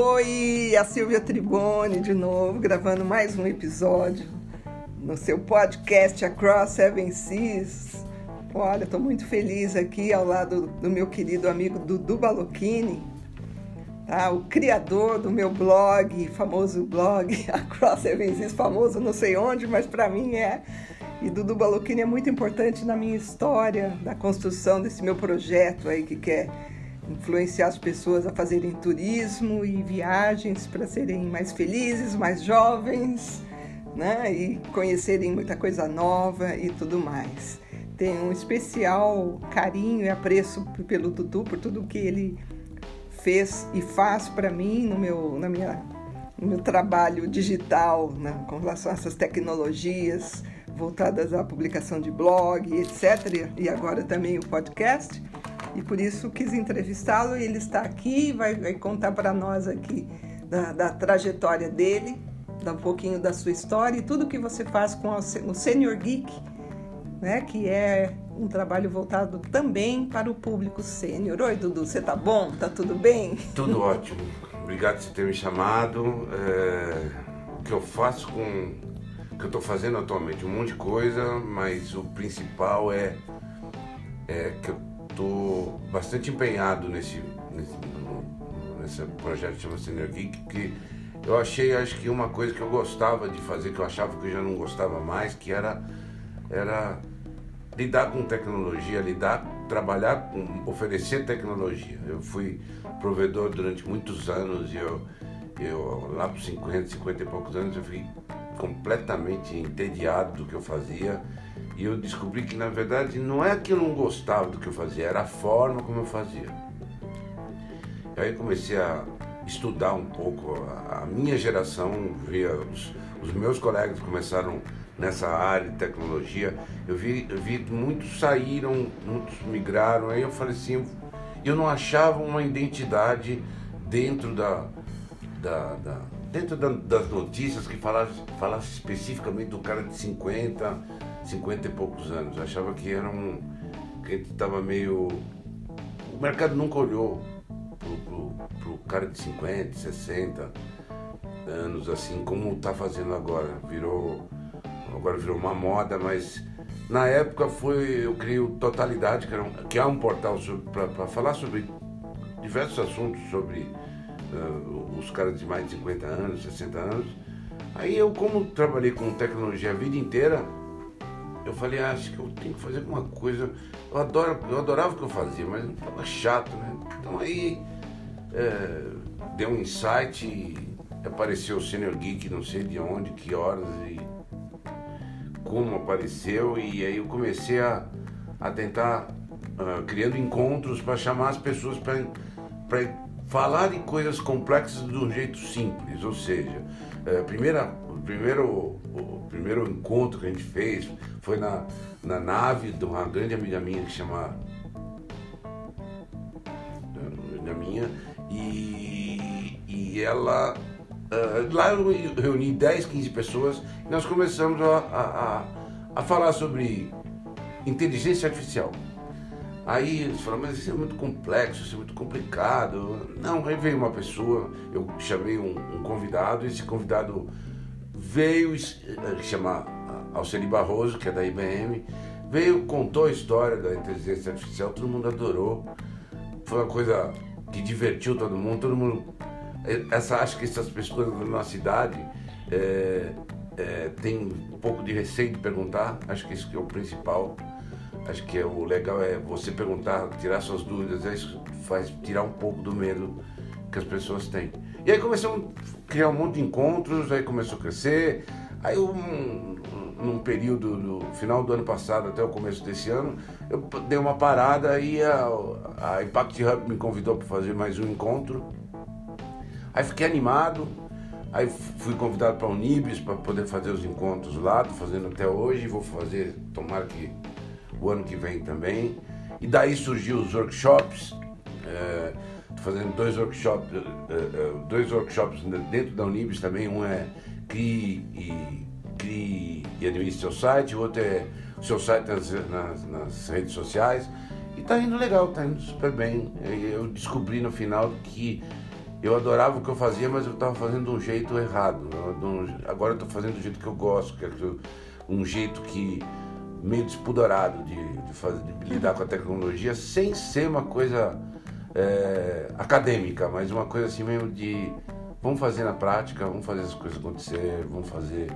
Oi, a Silvia Tribone de novo, gravando mais um episódio no seu podcast Across Seven Seas. Olha, estou muito feliz aqui ao lado do meu querido amigo Dudu Balocchini, tá? o criador do meu blog, famoso blog Across Seven Seas, famoso não sei onde, mas para mim é. E Dudu Balocchini é muito importante na minha história, da construção desse meu projeto aí que quer influenciar as pessoas a fazerem turismo e viagens para serem mais felizes, mais jovens, né? E conhecerem muita coisa nova e tudo mais. Tenho um especial carinho e apreço pelo Dudu por tudo que ele fez e faz para mim no meu, na minha, no meu trabalho digital, né? com relação a essas tecnologias voltadas à publicação de blog, etc. E agora também o podcast e por isso quis entrevistá-lo. E ele está aqui, vai, vai contar para nós aqui da, da, trajetória dele, dar um pouquinho da sua história e tudo que você faz com o Senior Geek, né? Que é um trabalho voltado também para o público sênior. Oi, Dudu, você tá bom? Tá tudo bem? Tudo ótimo. Obrigado por ter me chamado. É... O que eu faço com o que eu estou fazendo atualmente, um monte de coisa, mas o principal é, é que eu estou bastante empenhado nesse, nesse, nesse projeto que chama Geek, que eu achei, acho que uma coisa que eu gostava de fazer, que eu achava que eu já não gostava mais, que era, era lidar com tecnologia, lidar, trabalhar com, oferecer tecnologia. Eu fui provedor durante muitos anos e eu, eu lá por 50, 50 e poucos anos, eu fiquei completamente entediado do que eu fazia e eu descobri que na verdade não é que eu não gostava do que eu fazia, era a forma como eu fazia. E aí comecei a estudar um pouco. A, minha geração, via os, os, meus colegas começaram nessa área de tecnologia, eu vi, eu vi muitos saíram, muitos migraram, aí eu falei assim, eu não achava uma identidade dentro da, da, da dentro da, das notícias que falasse, falasse especificamente do cara de 50, 50 e poucos anos. Achava que era um. que estava meio. O mercado nunca olhou pro, pro, pro cara de 50, 60 anos, assim, como está fazendo agora. Virou. Agora virou uma moda, mas na época foi. Eu criei o Totalidade, que, era um, que é um portal para falar sobre diversos assuntos sobre uh, os caras de mais de 50 anos, 60 anos. Aí eu, como trabalhei com tecnologia a vida inteira, eu falei, ah, acho que eu tenho que fazer alguma coisa. Eu, adoro, eu adorava o que eu fazia, mas estava chato, né? Então aí é, deu um insight e apareceu o Senior Geek, não sei de onde, que horas e como apareceu. E aí eu comecei a, a tentar, uh, criando encontros para chamar as pessoas para falar de coisas complexas de um jeito simples. Ou seja, uh, primeira, o primeiro, o primeiro encontro que a gente fez foi na, na nave de uma grande amiga minha que chama. Da minha, e, e ela. Uh, lá eu reuni 10, 15 pessoas e nós começamos a, a, a, falar sobre inteligência artificial. Aí eles falaram, mas isso é muito complexo, isso é muito complicado. Não, aí veio uma pessoa, eu chamei um, um convidado, esse convidado veio, eh, chama Alceli Barroso, que é da IBM, veio, contou a história da inteligência artificial, todo mundo adorou. Foi uma coisa que divertiu todo mundo, todo mundo. Eh, essa, acho que essas pessoas na nossa cidade é, é, tem um pouco de receio de perguntar, acho que isso que é o principal. Acho que é, o legal é você perguntar, tirar suas dúvidas, é isso faz tirar um pouco do medo que as pessoas têm. E aí começamos a criar um monte de encontros, aí começou a crescer. Aí um, num período do final do ano passado até o começo desse ano, eu dei uma parada e a, a Impact Hub me convidou para fazer mais um encontro. Aí fiquei animado, aí fui convidado para a Unibis para poder fazer os encontros lá, estou fazendo até hoje, vou fazer, tomara que o ano que vem também. E daí surgiu os workshops. É, fazendo dois workshops, é, é, dois workshops dentro da Unibis também, um é CRI e crie e administre seu site, o outro é o seu site nas, nas, nas redes sociais. E tá indo legal, tá indo super bem. Eu descobri no final que eu adorava o que eu fazia, mas eu estava fazendo de um jeito errado. Agora eu estou fazendo do jeito que eu gosto, que é um jeito que meio despudorado de, de, fazer, de lidar com a tecnologia, sem ser uma coisa é, acadêmica, mas uma coisa assim mesmo de vamos fazer na prática, vamos fazer as coisas acontecer, vamos fazer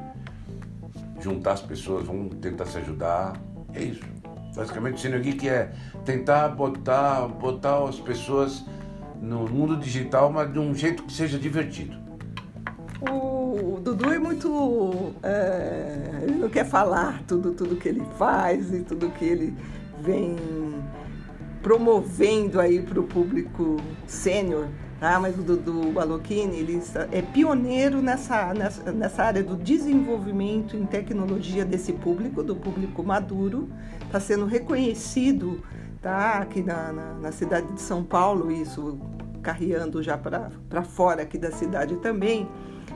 juntar as pessoas, vamos tentar se ajudar. É isso. Basicamente o Cine Geek é tentar botar, botar as pessoas no mundo digital, mas de um jeito que seja divertido. O Dudu é muito. É, ele não quer falar tudo, tudo que ele faz e tudo que ele vem promovendo aí para o público sênior. Tá? Mas o Dudu Balocchini ele é pioneiro nessa, nessa, nessa área do desenvolvimento em tecnologia desse público, do público maduro. Está sendo reconhecido tá? aqui na, na, na cidade de São Paulo, isso carreando já para fora aqui da cidade também,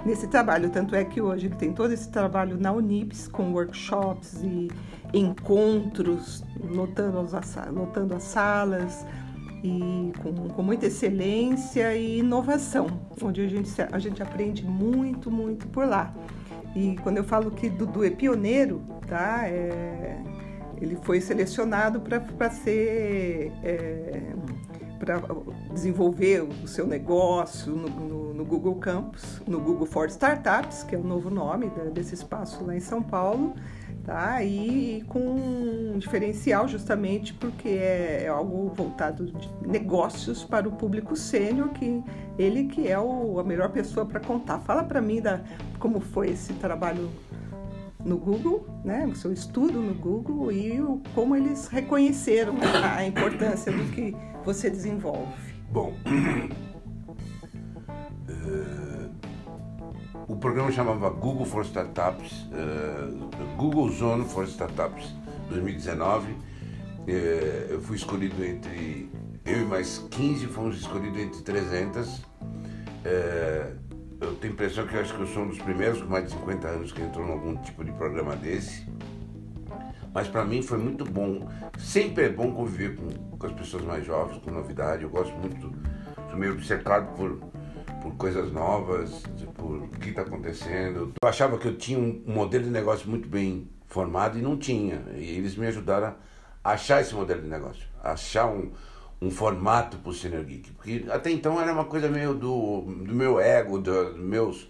nesse trabalho. Tanto é que hoje tem todo esse trabalho na Unips, com workshops e encontros, lotando as, lotando as salas, e com, com, muita excelência e inovação, onde a gente, a gente aprende muito, muito por lá. E quando eu falo que Dudu é pioneiro, tá? É, ele foi selecionado para ser é, para desenvolver o seu negócio no, no, no, Google Campus, no Google for Startups, que é o novo nome desse espaço lá em São Paulo, tá? E com um diferencial justamente porque é, é algo voltado de negócios para o público sênior, que ele que é o, a melhor pessoa para contar. Fala para mim da como foi esse trabalho no Google, né, o seu estudo no Google e o, como eles reconheceram a, importância do que você desenvolve. Bom, uh, o programa chamava Google for Startups, uh, Google Zone for Startups 2019. Uh, eh, eu fui escolhido entre eu e mais 15 fomos escolhidos entre 300 eu tenho a impressão que eu acho que eu sou um dos primeiros com mais de 50 anos que entrou em algum tipo de programa desse. Mas para mim foi muito bom. Sempre é bom conviver com, com as pessoas mais jovens, com novidade. Eu gosto muito, sou meio obcecado por, por coisas novas, por o que está acontecendo. Eu achava que eu tinha um modelo de negócio muito bem formado e não tinha. E eles me ajudaram a achar esse modelo de negócio, achar um, um formato para o Senior Geek. Porque até então era uma coisa meio do, do meu ego, do, do meus,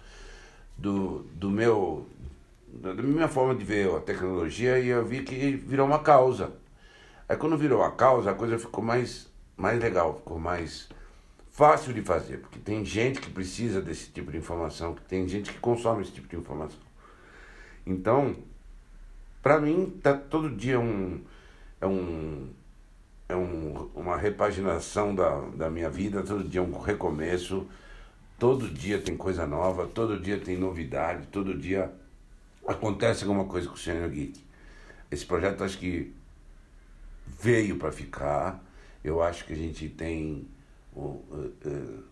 do, do meu, da minha forma de ver a tecnologia e eu vi que virou uma causa. Aí quando virou a causa, a coisa ficou mais, mais legal, ficou mais fácil de fazer, porque tem gente que precisa desse tipo de informação, que tem gente que consome esse tipo de informação. Então, para mim, tá todo dia um, é um é um, uma repaginação da, da minha vida, todo dia é um recomeço, todo dia tem coisa nova, todo dia tem novidade, todo dia acontece alguma coisa com o Senior Geek. Esse projeto acho que veio para ficar, eu acho que a gente tem, uh, uh,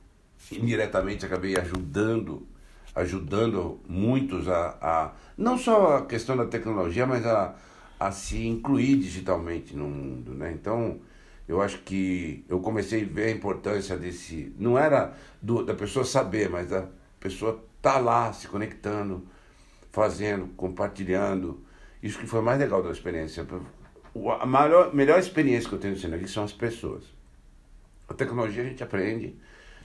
indiretamente acabei ajudando ajudando muitos a, a não só a questão da tecnologia, mas a a se incluir digitalmente no mundo, né? Então, eu acho que eu comecei a ver a importância desse, não era do, da pessoa saber, mas da pessoa tá lá se conectando, fazendo, compartilhando. Isso que foi mais legal da experiência. A maior, melhor experiência que eu tenho sendo aqui são as pessoas. A tecnologia a gente aprende,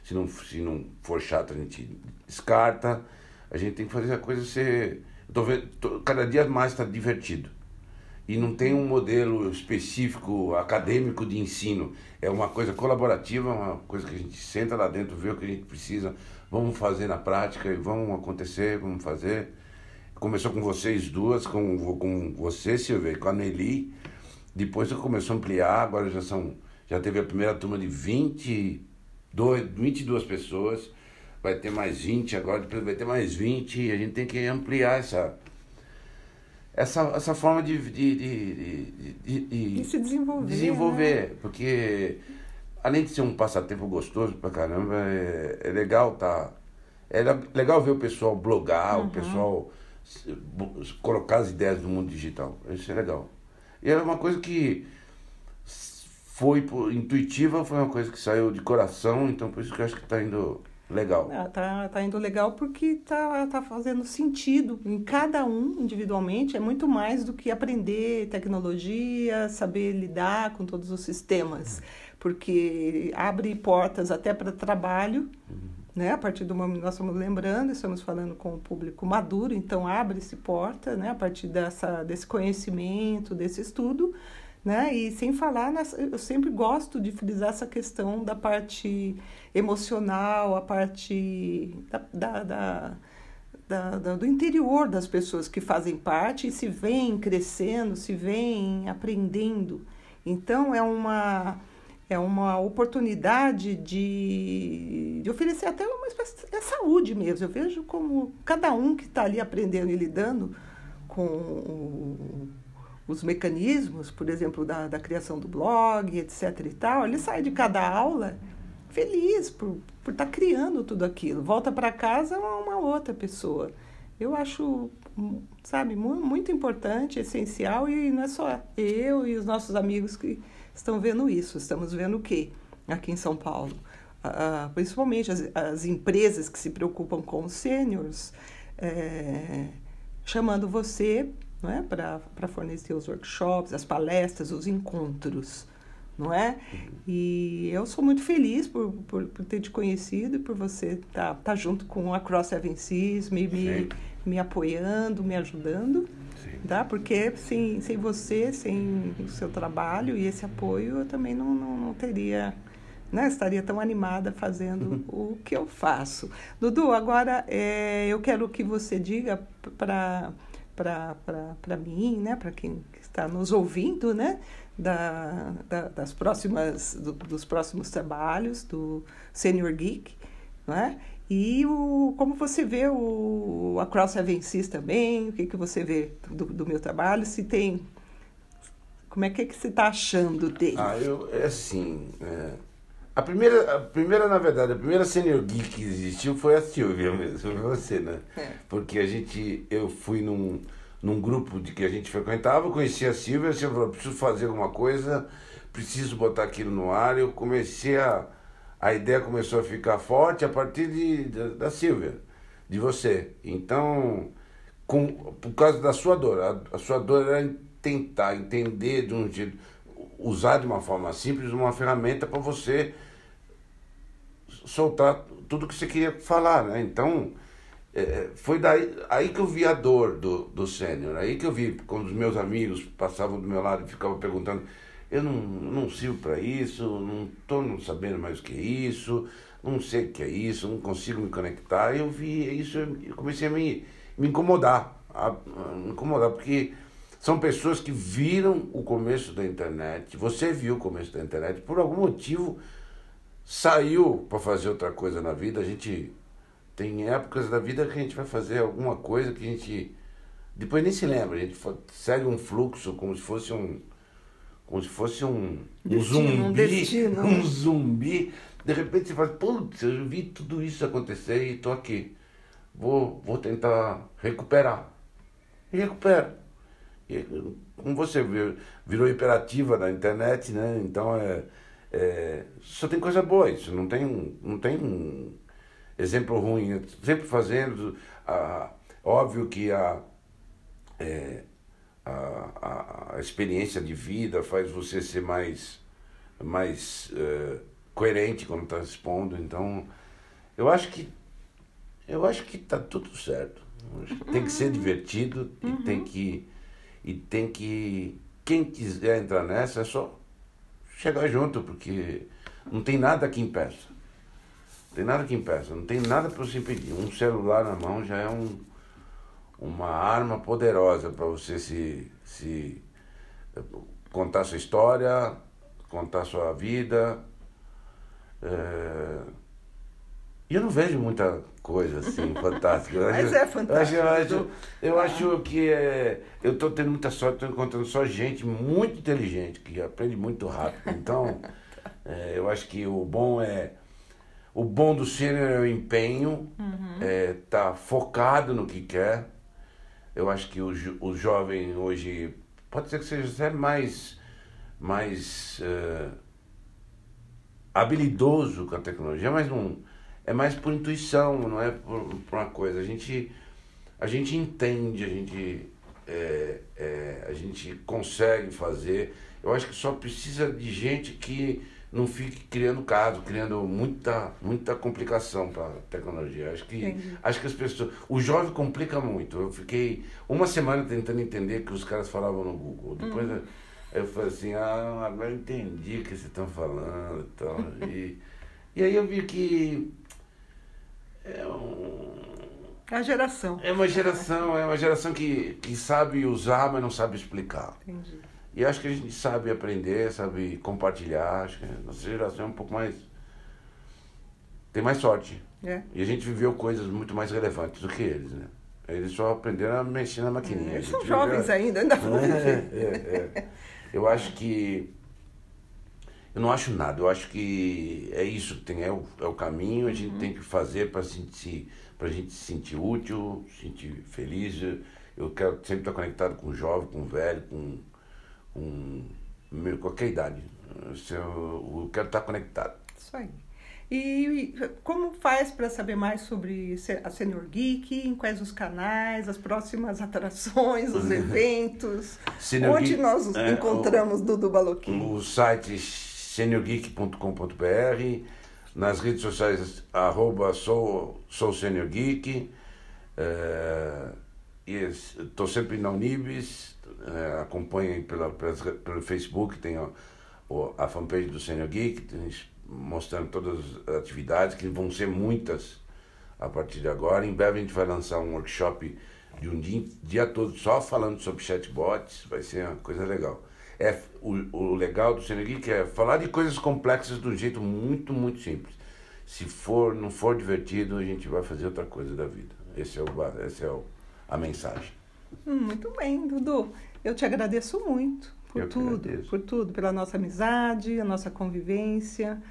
se não, se não for chato a gente descarta. A gente tem que fazer a coisa ser. Eu tô vendo, tô, cada dia mais está divertido e não tem um modelo específico acadêmico de ensino. É uma coisa colaborativa, uma coisa que a gente senta lá dentro, vê o que a gente precisa, vamos fazer na prática e vamos acontecer, vamos fazer. Começou com vocês duas, com, com você, Silvia, com a Nelly. Depois começou a ampliar, agora já são já teve a primeira turma de 22, 22 pessoas, vai ter mais 20 agora, depois vai ter mais 20, e a gente tem que ampliar essa, essa, essa forma de, de, de, de, se desenvolver. Desenvolver, né? porque além de ser um passatempo gostoso pra caramba, é, é legal tá. É legal ver o pessoal blogar, uhum. o pessoal colocar as ideias do mundo digital. Isso é legal. E é uma coisa que foi intuitiva, foi uma coisa que saiu de coração, então por isso que eu acho que está indo Legal. Ah, tá, tá indo legal porque tá, tá fazendo sentido em cada um individualmente. É muito mais do que aprender tecnologia, saber lidar com todos os sistemas, porque abre portas até para trabalho. Uhum. Né? A partir do momento nós estamos lembrando, estamos falando com o público maduro, então abre-se porta, né? A partir dessa, desse conhecimento, desse estudo, né? E sem falar, eu sempre gosto de frisar essa questão da parte emocional, a parte da, da, da, da, do interior das pessoas que fazem parte e se vêm crescendo, se vêm aprendendo. Então, é uma, é uma oportunidade de, de oferecer até uma espécie de saúde mesmo. Eu vejo como cada um que está ali aprendendo e lidando com os mecanismos, por exemplo, da, da criação do blog, etc. e tal, ele sai de cada aula feliz por estar por tá criando tudo aquilo. Volta para casa uma, uma outra pessoa. Eu acho, sabe, muito importante, essencial, e não é só eu e os nossos amigos que estão vendo isso. Estamos vendo o quê aqui em São Paulo? Principalmente as, as empresas que se preocupam com os sêniores, é, chamando você não é? para fornecer os workshops, as palestras, os encontros, não é? E eu sou muito feliz por, por, por ter te conhecido e por você estar tá, tá junto com a Cross Seven Seas, me, me, me apoiando, me ajudando. Sim. Tá? Porque sem, sem você, sem o seu trabalho e esse apoio, eu também não, não, não teria né, estaria tão animada fazendo uhum. o que eu faço. Dudu, agora é, eu quero que você diga para para mim, né, para quem está nos ouvindo, né, da, da, das próximas, do, dos próximos trabalhos do Senior Geek, né, e o, como você vê o Across Seven Seas também, o que, que você vê do, do meu trabalho, se tem... Como é que, é que você está achando dele? Ah, eu, é assim, é, a primeira, a primeira, na verdade, a primeira senior geek que existiu foi a Silvia mesmo, foi você, né? É. Porque a gente, eu fui num, num grupo de que a gente frequentava, conheci a Silvia, a Silvia falou, preciso fazer alguma coisa, preciso botar aquilo no ar. Eu comecei a. A ideia começou a ficar forte a partir de, de da Silvia, de você. Então, com, por causa da sua dor, a, a sua dor era tentar entender de um jeito, usar de uma forma simples uma ferramenta para você soltar tudo que você queria falar, né? Então, é, foi daí aí que eu vi a dor do, do sênior, aí que eu vi quando os meus amigos passavam do meu lado e ficavam perguntando, eu não, não sirvo para isso, não estou sabendo mais o que é isso, não sei o que é isso, não consigo me conectar. Eu vi isso, eu comecei a me, me incomodar, a, a me incomodar, porque são pessoas que viram o começo da internet, você viu o começo da internet, por algum motivo saiu para fazer outra coisa na vida, a gente tem épocas da vida que a gente vai fazer alguma coisa que a gente depois nem se lembra, a gente segue um fluxo como se fosse um como se fosse um, destino, um zumbi, um, destino. um zumbi. De repente você fala, putz, eu vi tudo isso acontecer e estou aqui. Vou, vou tentar recuperar. E recupera. E, como você viu, virou imperativa na internet, né? Então é é, só tem coisa boa isso, não tem, não tem um exemplo ruim. Sempre fazendo, ah, óbvio que a, é, a, a, experiência de vida faz você ser mais, mais é, coerente quando está expondo. Então, eu acho que eu acho que está tudo certo. Tem que ser divertido e uhum. tem que e tem que quem quiser entrar nessa é só chegar junto, porque não tem nada que impeça. Não tem nada que impeça, não tem nada para você impedir. Um celular na mão já é um, uma arma poderosa para você se, se contar sua história, contar sua vida. É... E eu não vejo muita coisa assim fantástica. Mas é fantástico. Eu acho, eu acho, eu acho que é, eu estou tendo muita sorte, estou encontrando só gente muito inteligente, que aprende muito rápido. Então, é, eu acho que o bom é. O bom do sênior é o empenho, uhum. é, tá focado no que quer. Eu acho que o, o jovem hoje pode ser que seja até mais, mais uh, habilidoso com a tecnologia, mas não é mais por intuição, não é por, por uma coisa. A gente, a gente entende, a gente, é, é, a gente consegue fazer. Eu acho que só precisa de gente que não fique criando caso, criando muita, muita complicação para a tecnologia. Acho que, acho que as pessoas. O jovem complica muito. Eu fiquei uma semana tentando entender o que os caras falavam no Google. Depois eu, eu falei assim, ah, agora eu entendi o que vocês estão falando e tal. e, e aí eu vi que é um. É a geração. É uma geração, é uma geração que, que sabe usar, mas não sabe explicar. Entendi. E acho que a gente sabe aprender, sabe compartilhar. Acho que a nossa geração é um pouco mais. tem mais sorte. É. E a gente viveu coisas muito mais relevantes do que eles, né? Eles só aprenderam a mexer na maquininha. Eles são jovens viveu... ainda, ainda vão é, é, é. Eu acho que. Eu não acho nada. Eu acho que é isso que tem, é o, é o caminho. A gente uhum. tem que fazer para sentir, a gente se sentir útil, se sentir feliz. Eu quero sempre estar conectado com jovem, com velho, com com qualquer idade. Eu, eu quero estar conectado. Isso aí. E como faz para saber mais sobre a Senior Geek? Em quais os canais, as próximas atrações, os eventos? Onde Geek, nós é, encontramos o, Dudu Baloquim? O site seniorgeek.com.br, nas redes sociais, arroba sou, sou Senior Geek, é, estou sempre na Unibis, é, acompanhem pela, pelo Facebook, tem a, a fanpage do Senior Geek, mostrando todas as atividades, que vão ser muitas a partir de agora. Em breve a gente vai lançar um workshop de um dia, dia todo só falando sobre chatbots, vai ser uma coisa legal. É, o, o legal do Senior Geek é falar de coisas complexas de um jeito muito, muito simples. Se for, não for divertido, a gente vai fazer outra coisa da vida. Esse é, o, esse é o, a mensagem. Hum, muito bem, Dudu. Eu te agradeço muito por Eu tudo, por tudo, pela nossa amizade, a nossa convivência,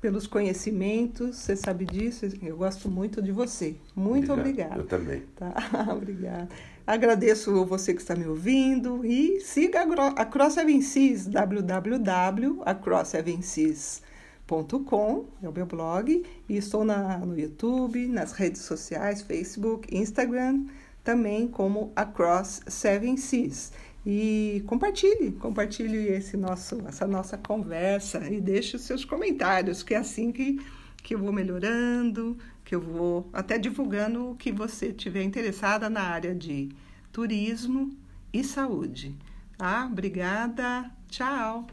pelos conhecimentos. Você sabe disso. Eu gosto muito de você. Muito obrigada. Eu também. Tá, obrigada. Agradeço você que está me ouvindo e siga a Cross Sevences, www.acrossevences.com, é o meu blog, e estou na, no YouTube, nas redes sociais, Facebook, Instagram, também como Across Seven Seas. E compartilhe, compartilhe esse nosso, essa nossa conversa e deixe os seus comentários, que é assim que, que eu vou melhorando, que eu vou até divulgando o que você tiver interessada na área de turismo e saúde. Tá? Obrigada, tchau!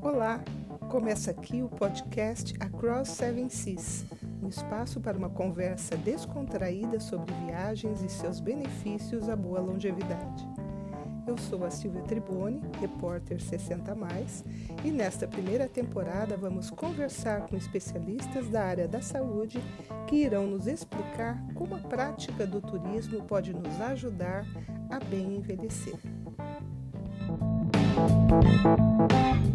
Olá, começa aqui o podcast Across Seven Seas um espaço para uma conversa descontraída sobre viagens e seus benefícios à boa longevidade. Eu sou a Silvia Tribone, repórter 60 mais, e nesta primeira temporada vamos conversar com especialistas da área da saúde que irão nos explicar como a prática do turismo pode nos ajudar a bem envelhecer. Música